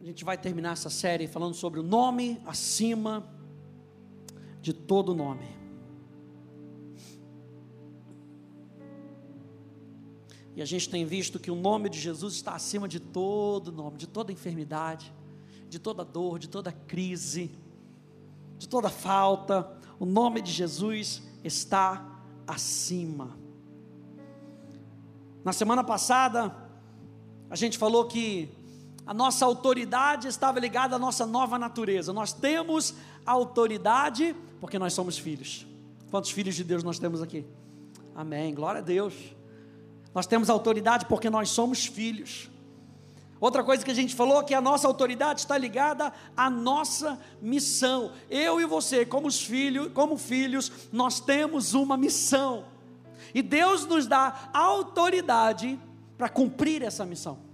A gente vai terminar essa série falando sobre o nome acima de todo nome. E a gente tem visto que o nome de Jesus está acima de todo nome, de toda enfermidade, de toda dor, de toda crise, de toda falta. O nome de Jesus está acima. Na semana passada, a gente falou que a nossa autoridade estava ligada à nossa nova natureza. Nós temos autoridade porque nós somos filhos. Quantos filhos de Deus nós temos aqui? Amém. Glória a Deus. Nós temos autoridade porque nós somos filhos. Outra coisa que a gente falou é que a nossa autoridade está ligada à nossa missão. Eu e você, como filhos, como filhos, nós temos uma missão. E Deus nos dá autoridade para cumprir essa missão.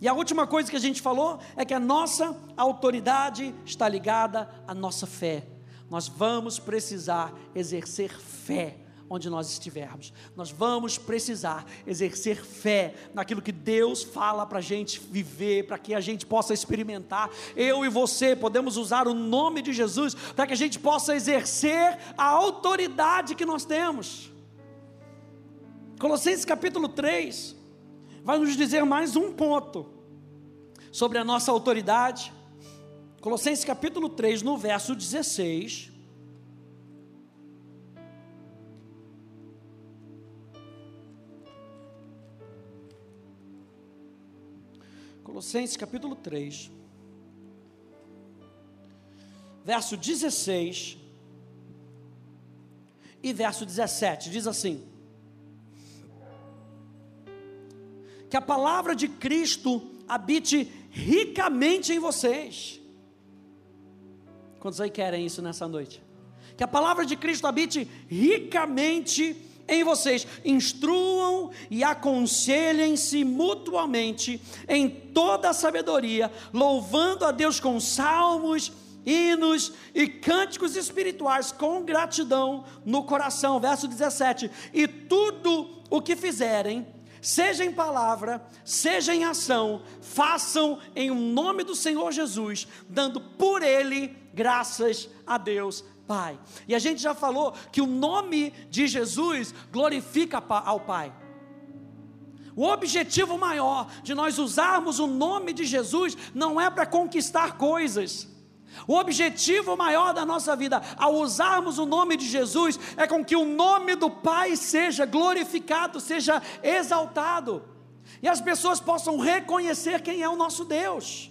E a última coisa que a gente falou é que a nossa autoridade está ligada à nossa fé. Nós vamos precisar exercer fé onde nós estivermos. Nós vamos precisar exercer fé naquilo que Deus fala para a gente viver, para que a gente possa experimentar. Eu e você podemos usar o nome de Jesus para que a gente possa exercer a autoridade que nós temos. Colossenses capítulo 3 vai nos dizer mais um ponto sobre a nossa autoridade. Colossenses capítulo 3, no verso 16. Colossenses capítulo 3, verso 16 e verso 17, diz assim: Que a palavra de Cristo habite ricamente em vocês. Quantos aí querem isso nessa noite? Que a palavra de Cristo habite ricamente em vocês, instruam e aconselhem-se mutuamente em toda a sabedoria, louvando a Deus com salmos, hinos e cânticos espirituais com gratidão no coração. Verso 17: E tudo o que fizerem, seja em palavra, seja em ação, façam em nome do Senhor Jesus, dando por ele graças a Deus Pai. E a gente já falou que o nome de Jesus glorifica ao Pai. O objetivo maior de nós usarmos o nome de Jesus não é para conquistar coisas. O objetivo maior da nossa vida, ao usarmos o nome de Jesus, é com que o nome do Pai seja glorificado, seja exaltado, e as pessoas possam reconhecer quem é o nosso Deus.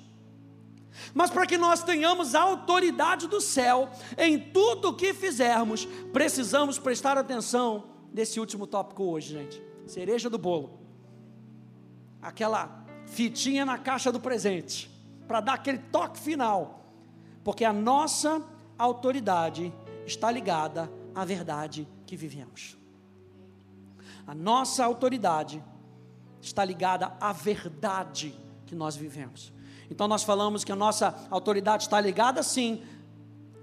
Mas para que nós tenhamos a autoridade do céu em tudo o que fizermos, precisamos prestar atenção nesse último tópico hoje, gente. Cereja do bolo. Aquela fitinha na caixa do presente, para dar aquele toque final. Porque a nossa autoridade está ligada à verdade que vivemos. A nossa autoridade está ligada à verdade que nós vivemos. Então nós falamos que a nossa autoridade está ligada sim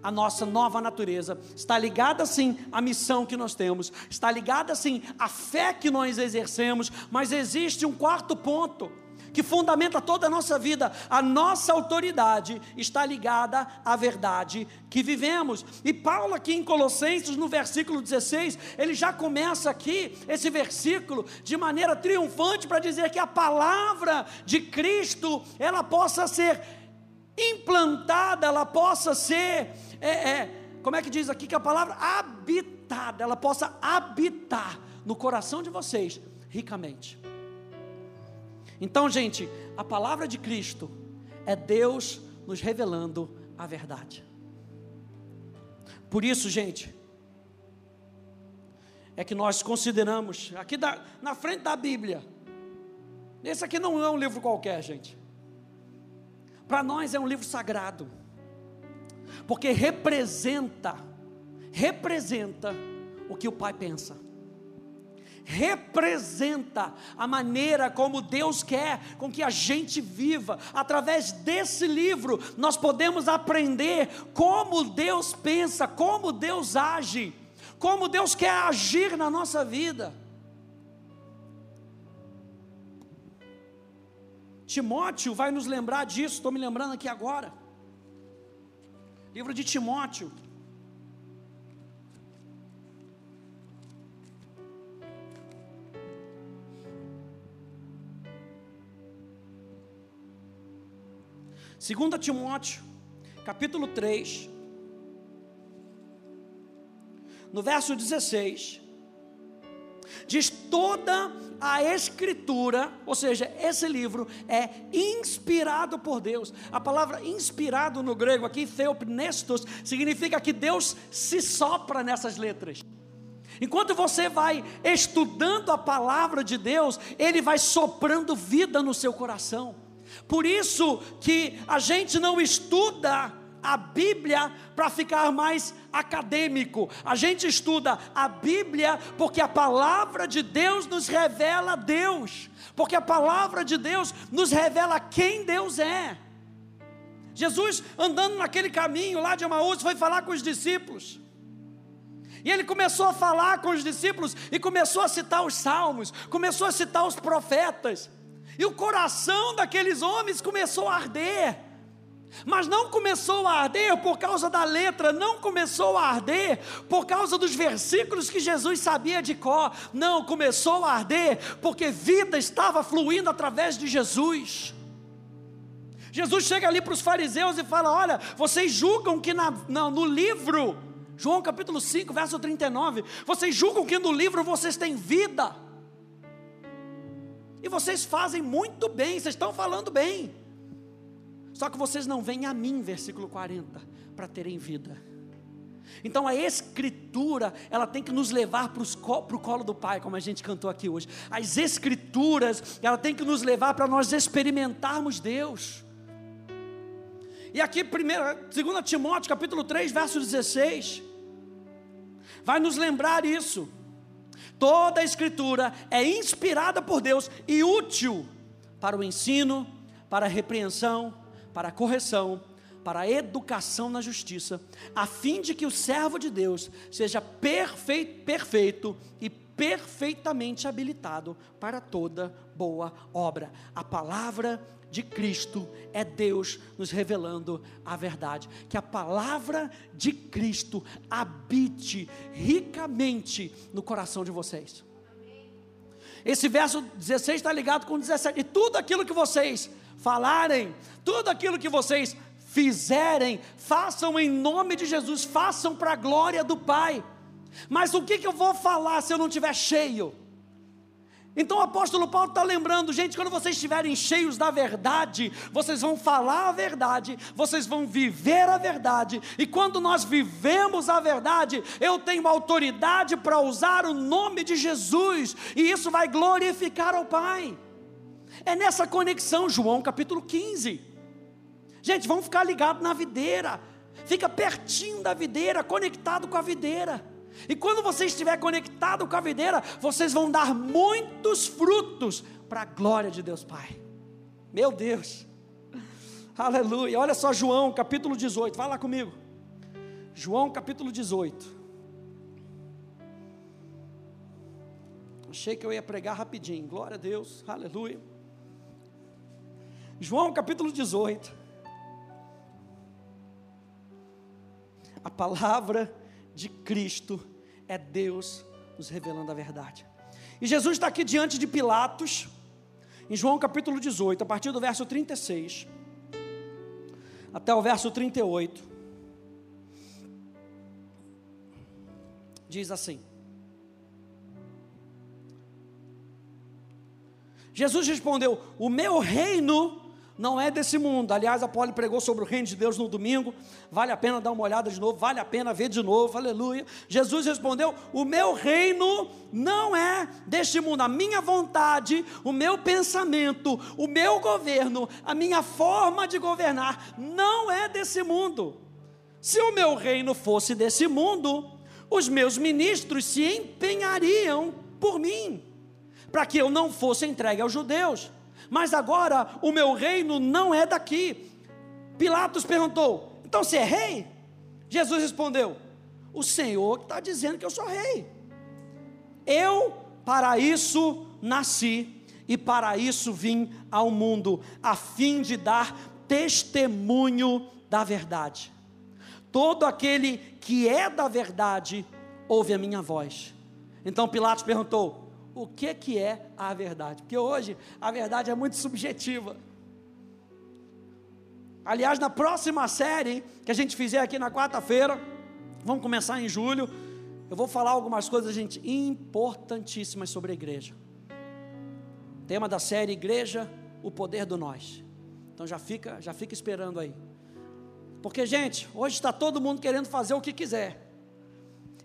à nossa nova natureza, está ligada sim à missão que nós temos, está ligada sim à fé que nós exercemos, mas existe um quarto ponto que fundamenta toda a nossa vida. A nossa autoridade está ligada à verdade que vivemos. E Paulo, aqui em Colossenses, no versículo 16, ele já começa aqui esse versículo de maneira triunfante para dizer que a palavra de Cristo ela possa ser implantada, ela possa ser. É, é, como é que diz aqui que a palavra habitada, ela possa habitar no coração de vocês ricamente. Então, gente, a palavra de Cristo é Deus nos revelando a verdade. Por isso, gente, é que nós consideramos, aqui da, na frente da Bíblia, esse aqui não é um livro qualquer, gente. Para nós é um livro sagrado, porque representa, representa o que o Pai pensa representa a maneira como Deus quer com que a gente viva. Através desse livro, nós podemos aprender como Deus pensa, como Deus age, como Deus quer agir na nossa vida. Timóteo vai nos lembrar disso, estou me lembrando aqui agora. Livro de Timóteo. Segunda Timóteo, capítulo 3, no verso 16, diz toda a escritura, ou seja, esse livro é inspirado por Deus. A palavra inspirado no grego aqui, theopnestos, significa que Deus se sopra nessas letras. Enquanto você vai estudando a palavra de Deus, ele vai soprando vida no seu coração. Por isso que a gente não estuda a Bíblia para ficar mais acadêmico. A gente estuda a Bíblia porque a palavra de Deus nos revela Deus, porque a palavra de Deus nos revela quem Deus é. Jesus andando naquele caminho lá de Emaús foi falar com os discípulos. E ele começou a falar com os discípulos e começou a citar os salmos, começou a citar os profetas. E o coração daqueles homens começou a arder. Mas não começou a arder por causa da letra, não começou a arder por causa dos versículos que Jesus sabia de cor, não, começou a arder porque vida estava fluindo através de Jesus. Jesus chega ali para os fariseus e fala: Olha, vocês julgam que na, na, no livro, João capítulo 5, verso 39, vocês julgam que no livro vocês têm vida, e vocês fazem muito bem, vocês estão falando bem. Só que vocês não vêm a mim, versículo 40, para terem vida. Então a escritura, ela tem que nos levar para o colo do Pai, como a gente cantou aqui hoje. As escrituras, ela tem que nos levar para nós experimentarmos Deus. E aqui, 2 Timóteo, capítulo 3, verso 16, vai nos lembrar isso. Toda a escritura é inspirada por Deus e útil para o ensino, para a repreensão, para a correção, para a educação na justiça, a fim de que o servo de Deus seja perfeito, perfeito e perfeitamente habilitado para toda boa obra. A palavra de Cristo é Deus nos revelando a verdade. Que a palavra de Cristo habite ricamente no coração de vocês. Esse verso 16 está ligado com 17. E tudo aquilo que vocês falarem, tudo aquilo que vocês fizerem, façam em nome de Jesus, façam para a glória do Pai. Mas o que, que eu vou falar se eu não estiver cheio? Então o apóstolo Paulo está lembrando, gente, quando vocês estiverem cheios da verdade, vocês vão falar a verdade, vocês vão viver a verdade, e quando nós vivemos a verdade, eu tenho autoridade para usar o nome de Jesus, e isso vai glorificar ao Pai. É nessa conexão, João capítulo 15. Gente, vamos ficar ligados na videira. Fica pertinho da videira, conectado com a videira. E quando você estiver conectado com a videira, vocês vão dar muitos frutos para a glória de Deus Pai. Meu Deus. Aleluia. Olha só João capítulo 18. Vai lá comigo. João capítulo 18. Achei que eu ia pregar rapidinho. Glória a Deus. Aleluia. João capítulo 18. A palavra de Cristo é Deus nos revelando a verdade. E Jesus está aqui diante de Pilatos, em João capítulo 18, a partir do verso 36 até o verso 38. Diz assim: Jesus respondeu: O meu reino não é desse mundo. Aliás, a Poli pregou sobre o reino de Deus no domingo. Vale a pena dar uma olhada de novo, vale a pena ver de novo, aleluia. Jesus respondeu: O meu reino não é deste mundo. A minha vontade, o meu pensamento, o meu governo, a minha forma de governar não é desse mundo. Se o meu reino fosse desse mundo, os meus ministros se empenhariam por mim, para que eu não fosse entregue aos judeus mas agora o meu reino não é daqui. Pilatos perguntou: então você é rei? Jesus respondeu: o Senhor está dizendo que eu sou rei. Eu para isso nasci e para isso vim ao mundo, a fim de dar testemunho da verdade. Todo aquele que é da verdade ouve a minha voz. Então Pilatos perguntou: o que que é a verdade? Porque hoje a verdade é muito subjetiva. Aliás, na próxima série que a gente fizer aqui na quarta-feira, vamos começar em julho, eu vou falar algumas coisas, gente, importantíssimas sobre a igreja. Tema da série Igreja, o poder do nós. Então já fica, já fica esperando aí. Porque, gente, hoje está todo mundo querendo fazer o que quiser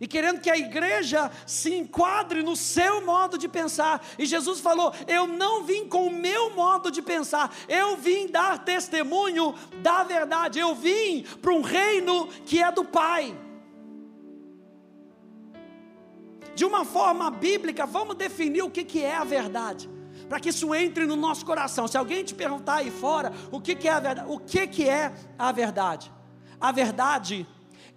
e querendo que a igreja se enquadre no seu modo de pensar. E Jesus falou: Eu não vim com o meu modo de pensar, eu vim dar testemunho da verdade, eu vim para um reino que é do Pai. De uma forma bíblica, vamos definir o que, que é a verdade para que isso entre no nosso coração. Se alguém te perguntar aí fora o que, que é a verdade, o que, que é a verdade? A verdade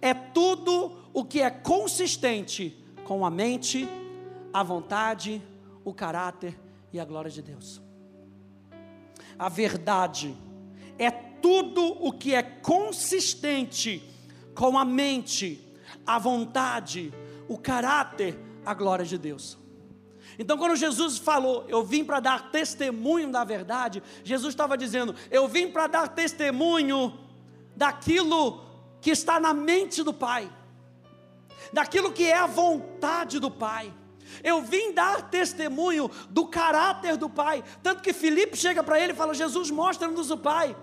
é tudo o que é consistente com a mente, a vontade, o caráter e a glória de Deus. A verdade é tudo o que é consistente com a mente, a vontade, o caráter, a glória de Deus. Então, quando Jesus falou, eu vim para dar testemunho da verdade, Jesus estava dizendo, eu vim para dar testemunho daquilo que está na mente do Pai, daquilo que é a vontade do Pai. Eu vim dar testemunho do caráter do Pai. Tanto que Filipe chega para ele e fala: Jesus, mostra-nos o Pai.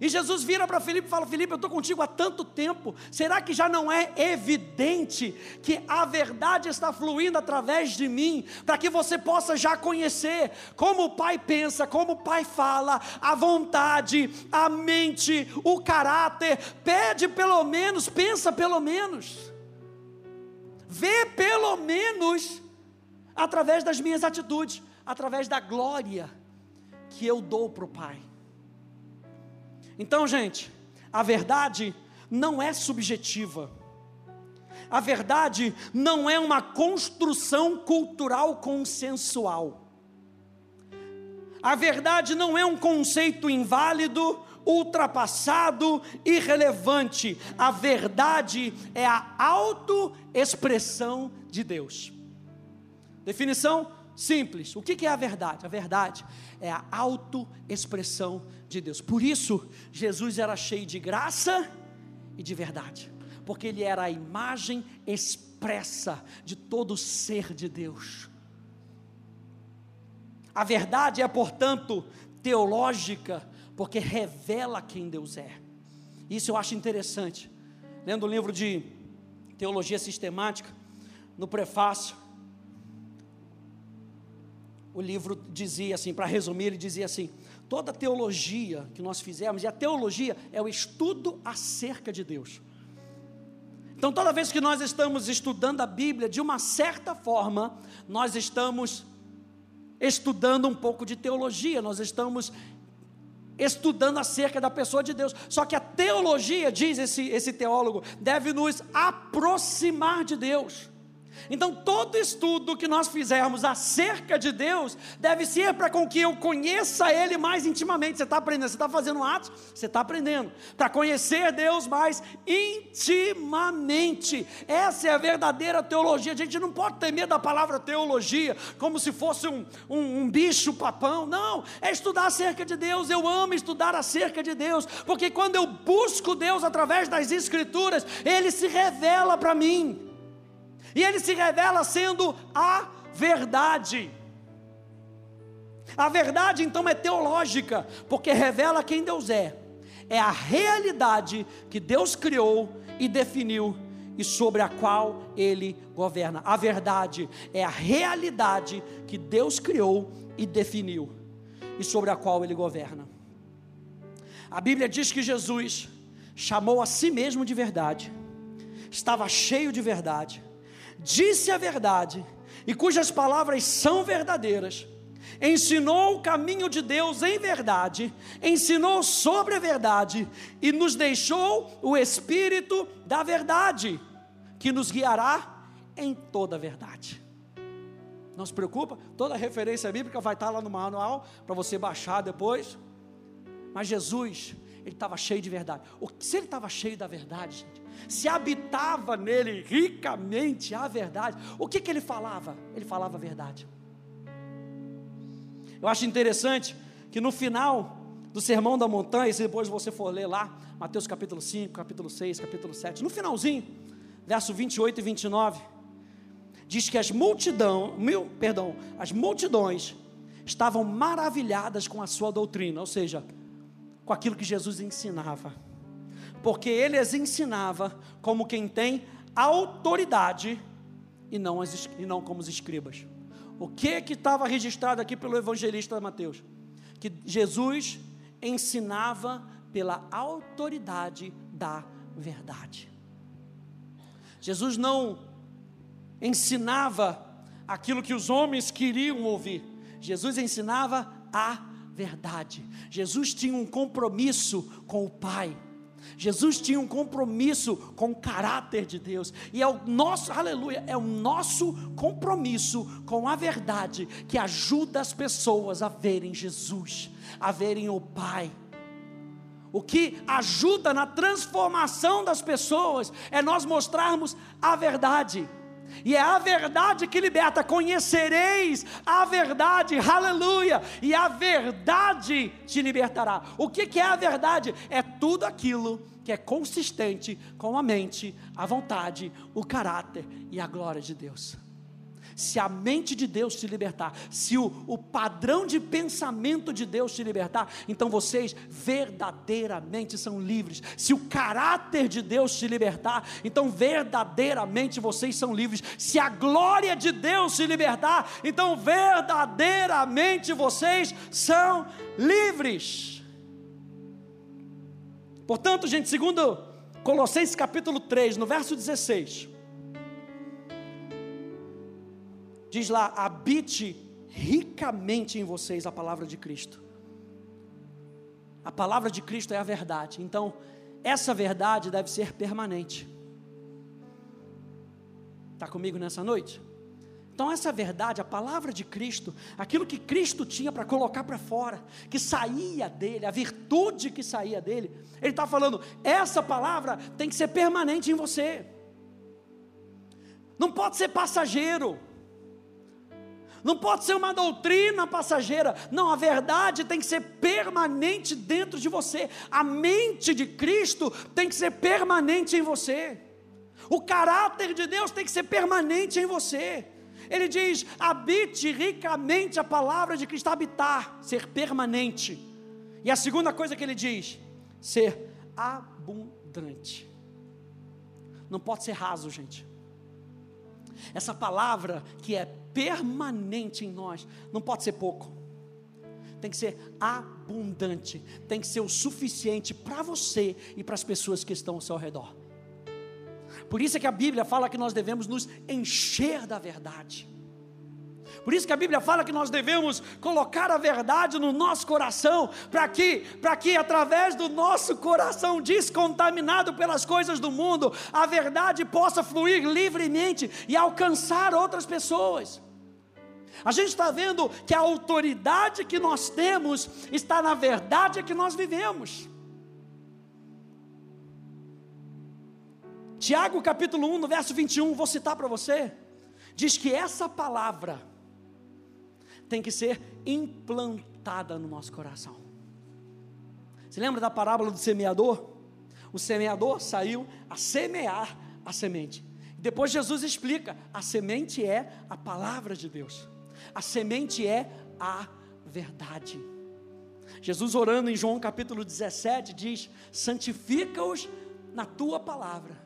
E Jesus vira para Felipe e fala: Felipe, eu estou contigo há tanto tempo. Será que já não é evidente que a verdade está fluindo através de mim, para que você possa já conhecer como o Pai pensa, como o Pai fala, a vontade, a mente, o caráter? Pede pelo menos, pensa pelo menos, vê pelo menos através das minhas atitudes, através da glória que eu dou para o Pai. Então, gente, a verdade não é subjetiva. A verdade não é uma construção cultural consensual. A verdade não é um conceito inválido, ultrapassado, irrelevante. A verdade é a autoexpressão de Deus. Definição simples. O que é a verdade? A verdade é a autoexpressão de Deus. Por isso, Jesus era cheio de graça e de verdade, porque ele era a imagem expressa de todo o ser de Deus. A verdade é, portanto, teológica, porque revela quem Deus é. Isso eu acho interessante. Lendo o livro de Teologia Sistemática, no prefácio, o livro dizia assim, para resumir, ele dizia assim: toda teologia que nós fizemos, e a teologia é o estudo acerca de Deus. Então, toda vez que nós estamos estudando a Bíblia, de uma certa forma, nós estamos estudando um pouco de teologia, nós estamos estudando acerca da pessoa de Deus. Só que a teologia, diz esse, esse teólogo, deve nos aproximar de Deus. Então, todo estudo que nós fizermos acerca de Deus deve ser para com que eu conheça Ele mais intimamente. Você está aprendendo, você está fazendo atos, você está aprendendo. Para conhecer Deus mais intimamente. Essa é a verdadeira teologia. A gente não pode ter medo da palavra teologia como se fosse um, um, um bicho papão. Não, é estudar acerca de Deus. Eu amo estudar acerca de Deus, porque quando eu busco Deus através das Escrituras, Ele se revela para mim. E ele se revela sendo a verdade. A verdade então é teológica, porque revela quem Deus é. É a realidade que Deus criou e definiu e sobre a qual ele governa. A verdade é a realidade que Deus criou e definiu e sobre a qual ele governa. A Bíblia diz que Jesus chamou a si mesmo de verdade, estava cheio de verdade disse a verdade e cujas palavras são verdadeiras, ensinou o caminho de Deus em verdade, ensinou sobre a verdade e nos deixou o Espírito da verdade, que nos guiará em toda a verdade. Não se preocupa, toda referência bíblica vai estar lá no manual para você baixar depois. Mas Jesus, ele estava cheio de verdade. Se ele estava cheio da verdade, gente, se habitava nele ricamente a verdade, o que, que ele falava? Ele falava a verdade. Eu acho interessante que no final do Sermão da Montanha, se depois você for ler lá, Mateus capítulo 5, capítulo 6, capítulo 7, no finalzinho, verso 28 e 29, diz que as multidão, mil, perdão, as multidões estavam maravilhadas com a sua doutrina, ou seja, com aquilo que Jesus ensinava. Porque ele as ensinava como quem tem autoridade e não, as, e não como os escribas. O que que estava registrado aqui pelo evangelista Mateus? Que Jesus ensinava pela autoridade da verdade. Jesus não ensinava aquilo que os homens queriam ouvir. Jesus ensinava a verdade. Jesus tinha um compromisso com o Pai. Jesus tinha um compromisso com o caráter de Deus, e é o nosso, aleluia, é o nosso compromisso com a verdade que ajuda as pessoas a verem Jesus, a verem o Pai. O que ajuda na transformação das pessoas é nós mostrarmos a verdade. E é a verdade que liberta. Conhecereis a verdade, aleluia. E a verdade te libertará. O que, que é a verdade? É tudo aquilo que é consistente com a mente, a vontade, o caráter e a glória de Deus se a mente de Deus te libertar, se o, o padrão de pensamento de Deus te libertar, então vocês verdadeiramente são livres. Se o caráter de Deus te libertar, então verdadeiramente vocês são livres. Se a glória de Deus te libertar, então verdadeiramente vocês são livres. Portanto, gente, segundo Colossenses capítulo 3, no verso 16, diz lá: habite ricamente em vocês a palavra de Cristo. A palavra de Cristo é a verdade, então, essa verdade deve ser permanente. Está comigo nessa noite? Então, essa verdade, a palavra de Cristo, aquilo que Cristo tinha para colocar para fora, que saía dele, a virtude que saía dele, ele está falando: essa palavra tem que ser permanente em você, não pode ser passageiro não pode ser uma doutrina passageira. Não, a verdade tem que ser permanente dentro de você. A mente de Cristo tem que ser permanente em você. O caráter de Deus tem que ser permanente em você. Ele diz: habite ricamente a palavra de Cristo, habitar, ser permanente. E a segunda coisa que ele diz: ser abundante. Não pode ser raso, gente. Essa palavra que é permanente em nós, não pode ser pouco, tem que ser abundante, tem que ser o suficiente para você e para as pessoas que estão ao seu redor. Por isso é que a Bíblia fala que nós devemos nos encher da verdade. Por isso que a Bíblia fala que nós devemos colocar a verdade no nosso coração, para que, para que através do nosso coração descontaminado pelas coisas do mundo, a verdade possa fluir livremente e alcançar outras pessoas. A gente está vendo que a autoridade que nós temos está na verdade que nós vivemos. Tiago capítulo 1, no verso 21, vou citar para você, diz que essa palavra tem que ser implantada no nosso coração. Você lembra da parábola do semeador? O semeador saiu a semear a semente. Depois Jesus explica: a semente é a palavra de Deus, a semente é a verdade. Jesus orando em João capítulo 17 diz: santifica-os na tua palavra,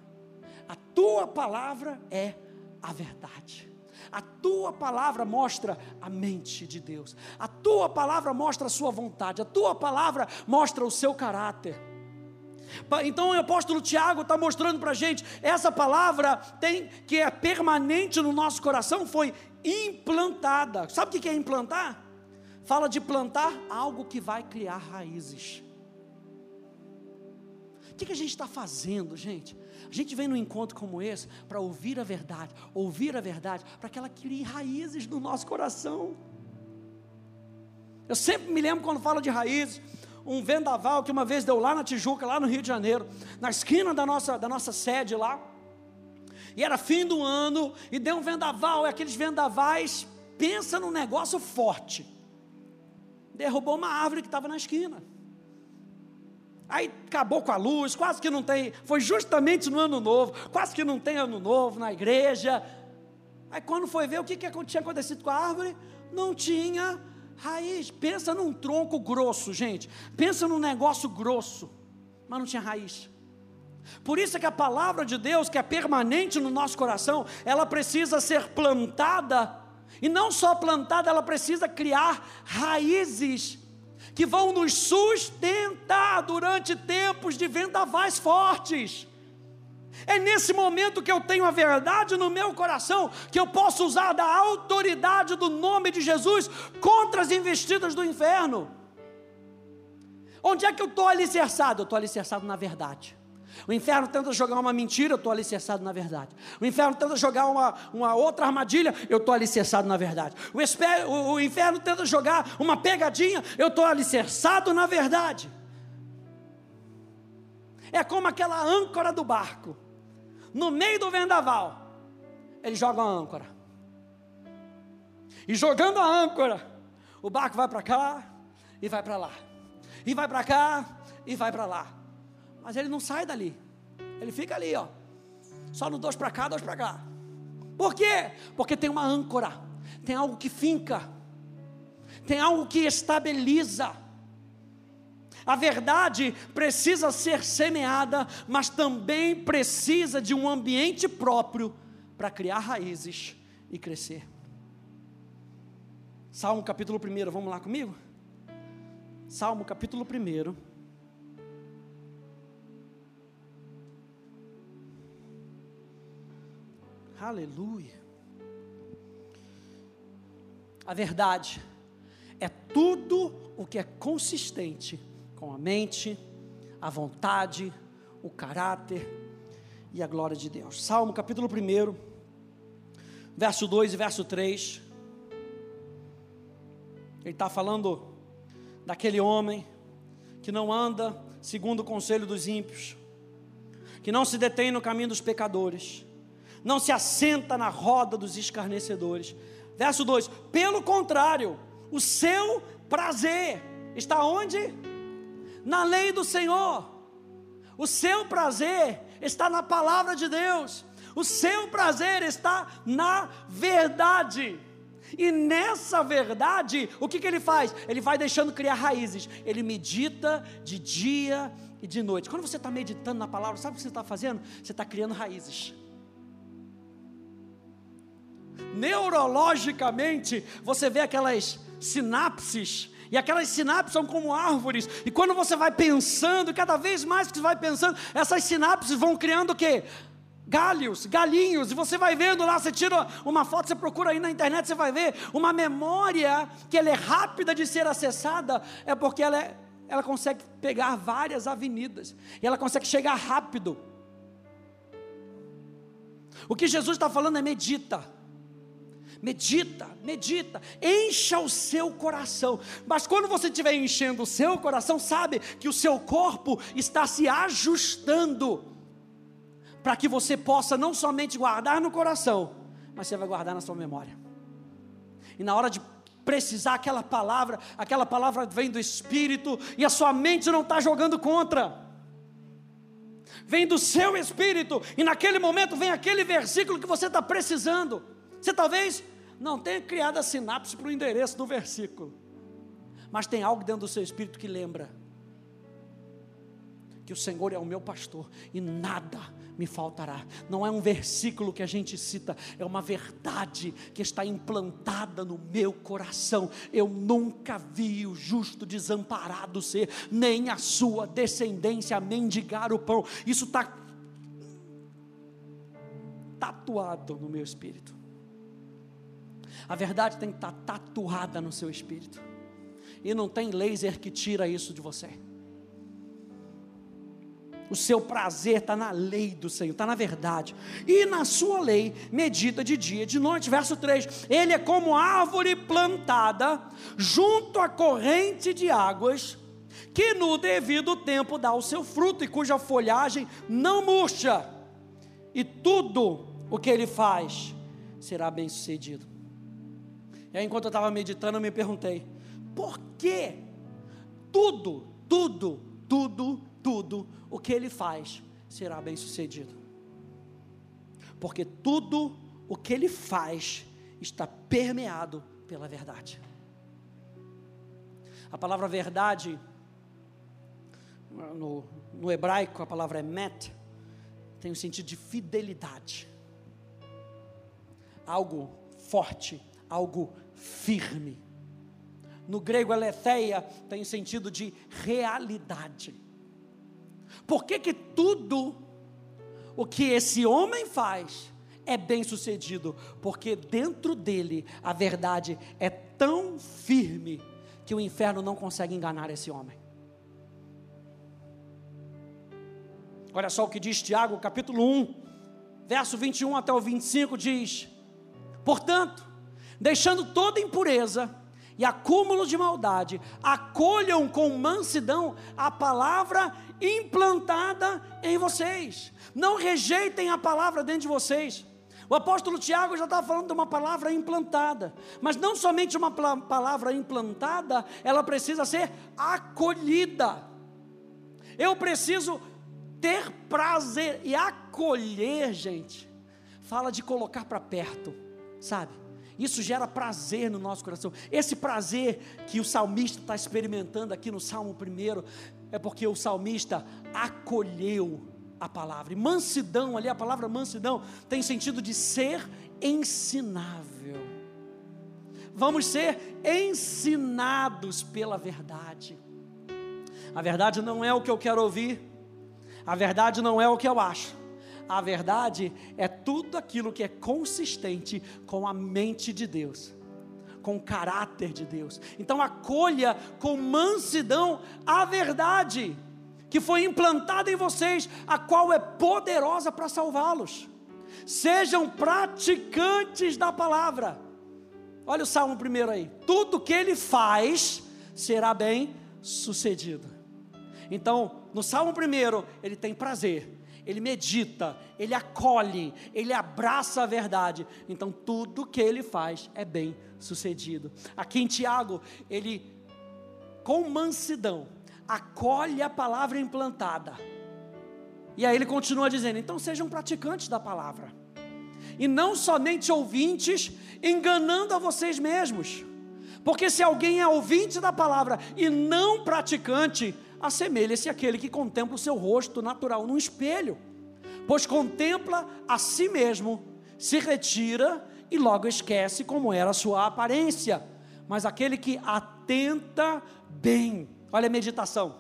a tua palavra é a verdade. A tua palavra mostra a mente de Deus. A tua palavra mostra a sua vontade. A tua palavra mostra o seu caráter. Então o apóstolo Tiago está mostrando para a gente, essa palavra tem que é permanente no nosso coração, foi implantada. Sabe o que é implantar? Fala de plantar algo que vai criar raízes. O que, que a gente está fazendo, gente? A gente vem num encontro como esse para ouvir a verdade, ouvir a verdade, para que ela crie raízes no nosso coração. Eu sempre me lembro quando falo de raízes, um vendaval que uma vez deu lá na Tijuca, lá no Rio de Janeiro, na esquina da nossa, da nossa sede lá. E era fim do ano, e deu um vendaval, e aqueles vendavais, pensa num negócio forte. Derrubou uma árvore que estava na esquina. Aí acabou com a luz, quase que não tem. Foi justamente no ano novo, quase que não tem ano novo na igreja. Aí quando foi ver o que, que tinha acontecido com a árvore, não tinha raiz. Pensa num tronco grosso, gente. Pensa num negócio grosso, mas não tinha raiz. Por isso é que a palavra de Deus, que é permanente no nosso coração, ela precisa ser plantada, e não só plantada, ela precisa criar raízes que vão nos sustentar durante tempos de vendavais fortes. É nesse momento que eu tenho a verdade no meu coração, que eu posso usar da autoridade do nome de Jesus contra as investidas do inferno. Onde é que eu estou alicerçado? Eu estou alicerçado na verdade. O inferno tenta jogar uma mentira, eu estou alicerçado na verdade. O inferno tenta jogar uma, uma outra armadilha, eu estou alicerçado na verdade. O, esper, o, o inferno tenta jogar uma pegadinha, eu estou alicerçado na verdade. É como aquela âncora do barco. No meio do vendaval, ele joga a âncora. E jogando a âncora, o barco vai para cá e vai para lá. E vai para cá e vai para lá mas ele não sai dali. Ele fica ali, ó. Só no dois para cá, dois para cá. Por quê? Porque tem uma âncora, tem algo que finca, tem algo que estabiliza. A verdade precisa ser semeada, mas também precisa de um ambiente próprio para criar raízes e crescer. Salmo capítulo 1, vamos lá comigo? Salmo capítulo 1. Aleluia. A verdade é tudo o que é consistente com a mente, a vontade, o caráter e a glória de Deus. Salmo capítulo 1, verso 2 e verso 3. Ele está falando daquele homem que não anda segundo o conselho dos ímpios, que não se detém no caminho dos pecadores não se assenta na roda dos escarnecedores. Verso 2: Pelo contrário, o seu prazer está onde? Na lei do Senhor. O seu prazer está na palavra de Deus. O seu prazer está na verdade. E nessa verdade, o que, que ele faz? Ele vai deixando criar raízes. Ele medita de dia e de noite. Quando você está meditando na palavra, sabe o que você está fazendo? Você está criando raízes neurologicamente, você vê aquelas sinapses, e aquelas sinapses são como árvores, e quando você vai pensando, cada vez mais que você vai pensando, essas sinapses vão criando o quê? Galhos, galinhos, e você vai vendo lá, você tira uma foto, você procura aí na internet, você vai ver uma memória que ela é rápida de ser acessada, é porque ela, é, ela consegue pegar várias avenidas, e ela consegue chegar rápido. O que Jesus está falando é medita. Medita, medita, encha o seu coração. Mas quando você estiver enchendo o seu coração, sabe que o seu corpo está se ajustando para que você possa não somente guardar no coração, mas você vai guardar na sua memória. E na hora de precisar aquela palavra, aquela palavra vem do Espírito e a sua mente não está jogando contra. Vem do seu espírito, e naquele momento vem aquele versículo que você está precisando. Você talvez não tenha criado a sinapse para o endereço do versículo, mas tem algo dentro do seu espírito que lembra que o Senhor é o meu pastor e nada me faltará. Não é um versículo que a gente cita, é uma verdade que está implantada no meu coração. Eu nunca vi o justo desamparado ser, nem a sua descendência mendigar o pão. Isso está tatuado no meu espírito. A verdade tem que estar tatuada no seu espírito. E não tem laser que tira isso de você. O seu prazer está na lei do Senhor, está na verdade. E na sua lei medita de dia e de noite. Verso 3: Ele é como árvore plantada junto à corrente de águas, que no devido tempo dá o seu fruto e cuja folhagem não murcha. E tudo o que ele faz será bem sucedido. E aí, enquanto eu estava meditando, eu me perguntei: por que tudo, tudo, tudo, tudo o que ele faz será bem sucedido. Porque tudo o que ele faz está permeado pela verdade. A palavra verdade, no, no hebraico, a palavra é met, tem o sentido de fidelidade. Algo forte, algo firme. No grego, aletheia tem sentido de realidade. Por que, que tudo o que esse homem faz é bem sucedido? Porque dentro dele a verdade é tão firme que o inferno não consegue enganar esse homem. Olha só o que diz Tiago, capítulo 1, verso 21 até o 25 diz: Portanto, deixando toda impureza, e acúmulo de maldade, acolham com mansidão a palavra implantada em vocês. Não rejeitem a palavra dentro de vocês. O apóstolo Tiago já estava falando de uma palavra implantada, mas não somente uma palavra implantada, ela precisa ser acolhida. Eu preciso ter prazer e acolher, gente. Fala de colocar para perto, sabe? Isso gera prazer no nosso coração. Esse prazer que o salmista está experimentando aqui no Salmo 1 é porque o salmista acolheu a palavra. E mansidão, ali a palavra mansidão tem sentido de ser ensinável. Vamos ser ensinados pela verdade. A verdade não é o que eu quero ouvir, a verdade não é o que eu acho a verdade é tudo aquilo que é consistente com a mente de Deus, com o caráter de Deus. Então acolha com mansidão a verdade que foi implantada em vocês, a qual é poderosa para salvá-los. Sejam praticantes da palavra. Olha o salmo primeiro aí. Tudo que ele faz será bem sucedido. Então, no salmo primeiro, ele tem prazer ele medita, ele acolhe, ele abraça a verdade. Então tudo que ele faz é bem sucedido. Aqui em Tiago, ele com mansidão acolhe a palavra implantada. E aí ele continua dizendo: então sejam praticantes da palavra. E não somente ouvintes, enganando a vocês mesmos. Porque se alguém é ouvinte da palavra e não praticante, assemelha-se àquele que contempla o seu rosto natural num espelho, pois contempla a si mesmo, se retira e logo esquece como era a sua aparência. Mas aquele que atenta bem, olha a meditação,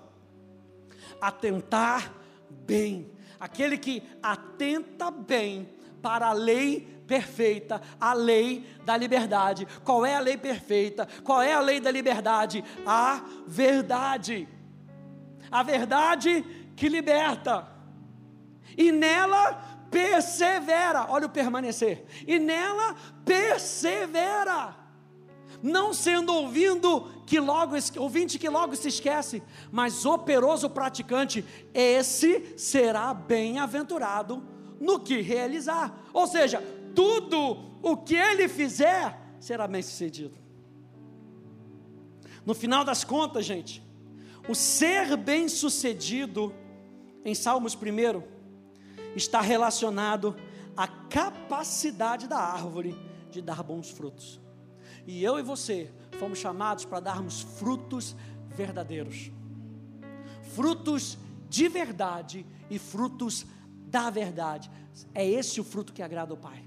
atentar bem, aquele que atenta bem para a lei perfeita, a lei da liberdade. Qual é a lei perfeita? Qual é a lei da liberdade? A verdade a verdade que liberta, e nela persevera. Olha o permanecer, e nela persevera, não sendo ouvindo que logo ouvinte que logo se esquece, mas operoso praticante, esse será bem-aventurado no que realizar. Ou seja, tudo o que ele fizer será bem-sucedido. No final das contas, gente, o ser bem-sucedido, em Salmos 1, está relacionado à capacidade da árvore de dar bons frutos. E eu e você fomos chamados para darmos frutos verdadeiros, frutos de verdade e frutos da verdade. É esse o fruto que agrada ao Pai.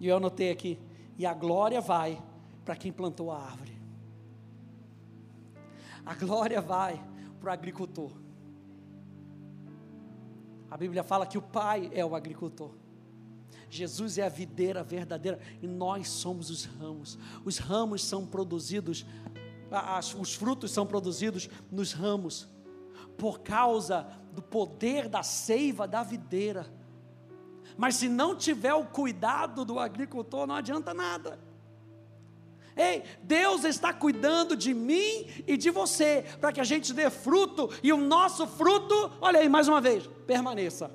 E eu anotei aqui: e a glória vai para quem plantou a árvore. A glória vai para o agricultor. A Bíblia fala que o Pai é o agricultor. Jesus é a videira verdadeira e nós somos os ramos. Os ramos são produzidos as, os frutos são produzidos nos ramos, por causa do poder da seiva da videira. Mas se não tiver o cuidado do agricultor, não adianta nada. Ei, Deus está cuidando de mim e de você, para que a gente dê fruto e o nosso fruto, olha aí mais uma vez, permaneça.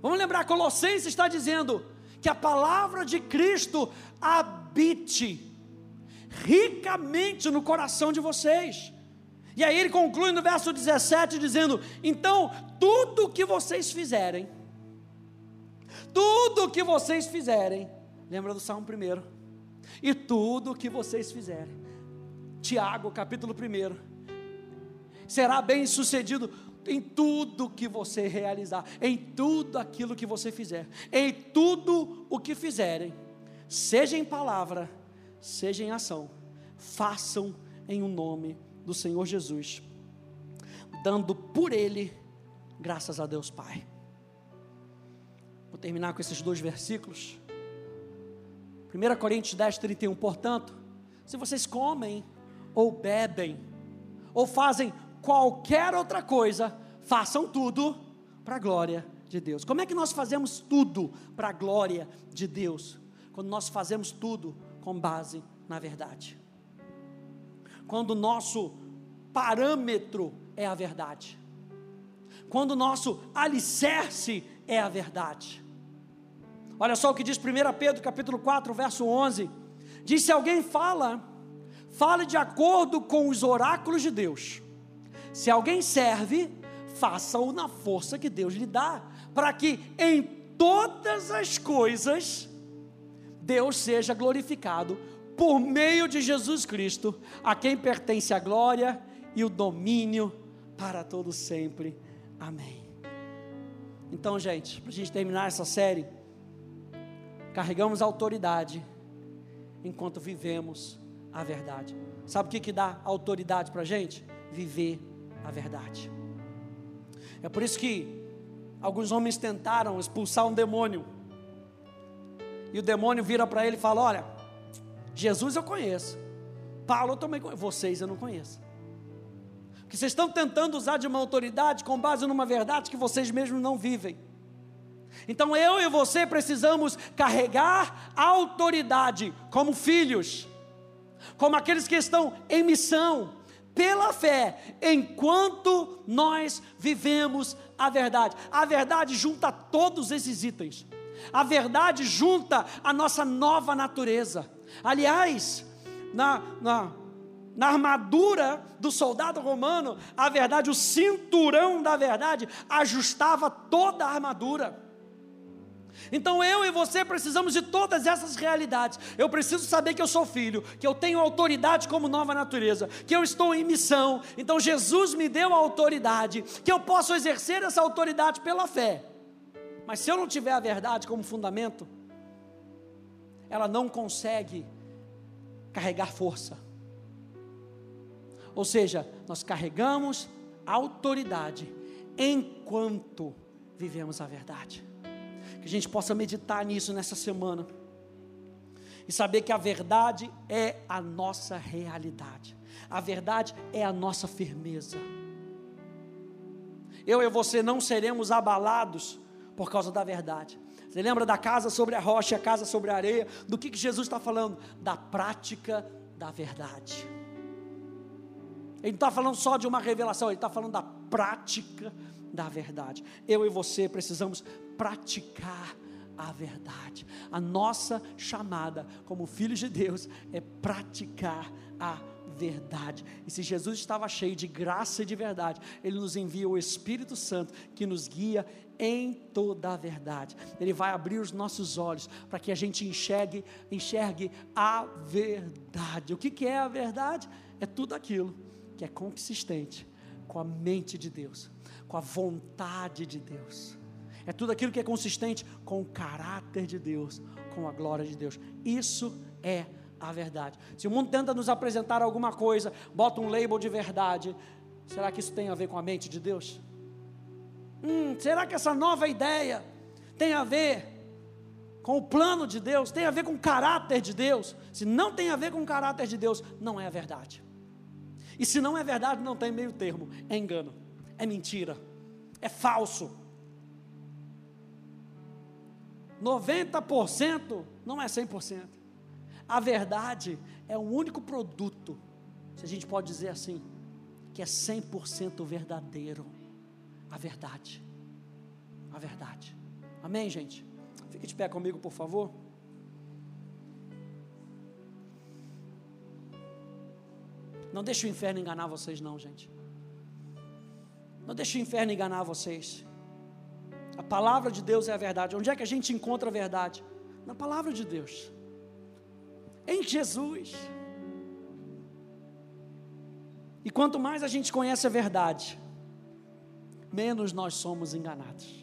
Vamos lembrar, Colossenses está dizendo que a palavra de Cristo habite ricamente no coração de vocês. E aí ele conclui no verso 17 dizendo: Então, tudo que vocês fizerem, tudo que vocês fizerem, lembra do Salmo 1, e tudo que vocês fizerem. Tiago, capítulo 1. Será bem sucedido em tudo que você realizar, em tudo aquilo que você fizer, em tudo o que fizerem, seja em palavra, seja em ação, façam em o um nome do Senhor Jesus, dando por Ele graças a Deus Pai. Vou terminar com esses dois versículos. 1 Coríntios 10, 31, portanto, se vocês comem, ou bebem, ou fazem qualquer outra coisa, façam tudo para a glória de Deus. Como é que nós fazemos tudo para a glória de Deus? Quando nós fazemos tudo com base na verdade. Quando o nosso parâmetro é a verdade. Quando o nosso alicerce é a verdade. Olha só o que diz 1 Pedro capítulo 4, verso 11. Diz: se alguém fala, fale de acordo com os oráculos de Deus. Se alguém serve, faça-o na força que Deus lhe dá, para que em todas as coisas Deus seja glorificado por meio de Jesus Cristo, a quem pertence a glória e o domínio para todo sempre. Amém. Então, gente, para a gente terminar essa série, carregamos autoridade enquanto vivemos a verdade. Sabe o que, que dá autoridade para a gente? Viver a verdade. É por isso que alguns homens tentaram expulsar um demônio. E o demônio vira para ele e fala: Olha, Jesus eu conheço, Paulo eu também conheço, vocês eu não conheço. Porque vocês estão tentando usar de uma autoridade com base numa verdade que vocês mesmos não vivem. Então eu e você precisamos carregar autoridade como filhos, como aqueles que estão em missão, pela fé, enquanto nós vivemos a verdade. A verdade junta todos esses itens. A verdade junta a nossa nova natureza. Aliás, na, na, na armadura do soldado romano, a verdade, o cinturão da verdade, ajustava toda a armadura. Então eu e você precisamos de todas essas realidades. Eu preciso saber que eu sou filho, que eu tenho autoridade como nova natureza, que eu estou em missão. Então Jesus me deu a autoridade, que eu posso exercer essa autoridade pela fé. Mas se eu não tiver a verdade como fundamento, ela não consegue carregar força. Ou seja, nós carregamos autoridade enquanto vivemos a verdade que a gente possa meditar nisso nessa semana. E saber que a verdade é a nossa realidade. A verdade é a nossa firmeza. Eu e você não seremos abalados por causa da verdade. Você lembra da casa sobre a rocha, a casa sobre a areia? Do que, que Jesus está falando? Da prática da verdade. Ele não está falando só de uma revelação, ele está falando da prática da verdade. Eu e você precisamos praticar a verdade. A nossa chamada como filhos de Deus é praticar a verdade. E se Jesus estava cheio de graça e de verdade, ele nos envia o Espírito Santo que nos guia em toda a verdade. Ele vai abrir os nossos olhos para que a gente enxergue, enxergue a verdade. O que, que é a verdade? É tudo aquilo que é consistente com a mente de Deus, com a vontade de Deus é tudo aquilo que é consistente com o caráter de Deus, com a glória de Deus. Isso é a verdade. Se o mundo tenta nos apresentar alguma coisa, bota um label de verdade, será que isso tem a ver com a mente de Deus? Hum, será que essa nova ideia tem a ver com o plano de Deus, tem a ver com o caráter de Deus. Se não tem a ver com o caráter de Deus, não é a verdade. E se não é verdade, não tem meio termo. É engano, é mentira, é falso. 90% não é 100%. A verdade é o único produto, se a gente pode dizer assim, que é 100% verdadeiro. A verdade. A verdade. Amém, gente? Fique de pé comigo, por favor. Não deixe o inferno enganar vocês, não, gente. Não deixe o inferno enganar vocês. A palavra de Deus é a verdade. Onde é que a gente encontra a verdade? Na palavra de Deus. Em Jesus. E quanto mais a gente conhece a verdade, menos nós somos enganados.